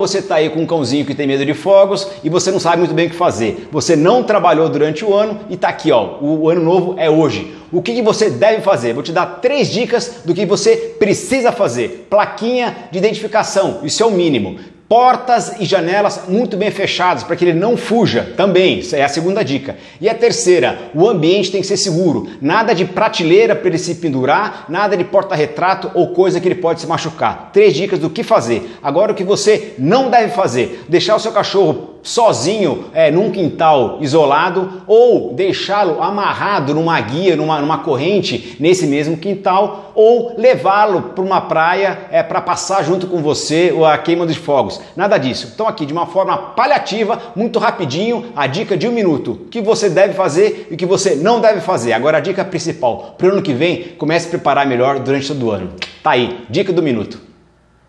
Você está aí com um cãozinho que tem medo de fogos e você não sabe muito bem o que fazer. Você não trabalhou durante o ano e está aqui, ó. O ano novo é hoje. O que, que você deve fazer? Vou te dar três dicas do que você precisa fazer. Plaquinha de identificação, isso é o mínimo. Portas e janelas muito bem fechadas para que ele não fuja também. Essa é a segunda dica. E a terceira, o ambiente tem que ser seguro. Nada de prateleira para ele se pendurar, nada de porta-retrato ou coisa que ele pode se machucar. Três dicas do que fazer. Agora o que você não deve fazer: deixar o seu cachorro sozinho é, num quintal isolado ou deixá-lo amarrado numa guia, numa, numa corrente nesse mesmo quintal ou levá-lo para uma praia é, para passar junto com você a queima de fogos. Nada disso. Então aqui de uma forma paliativa, muito rapidinho, a dica de um minuto. O que você deve fazer e o que você não deve fazer. Agora a dica principal. Para o ano que vem, comece a preparar melhor durante todo o ano. Tá aí, dica do minuto.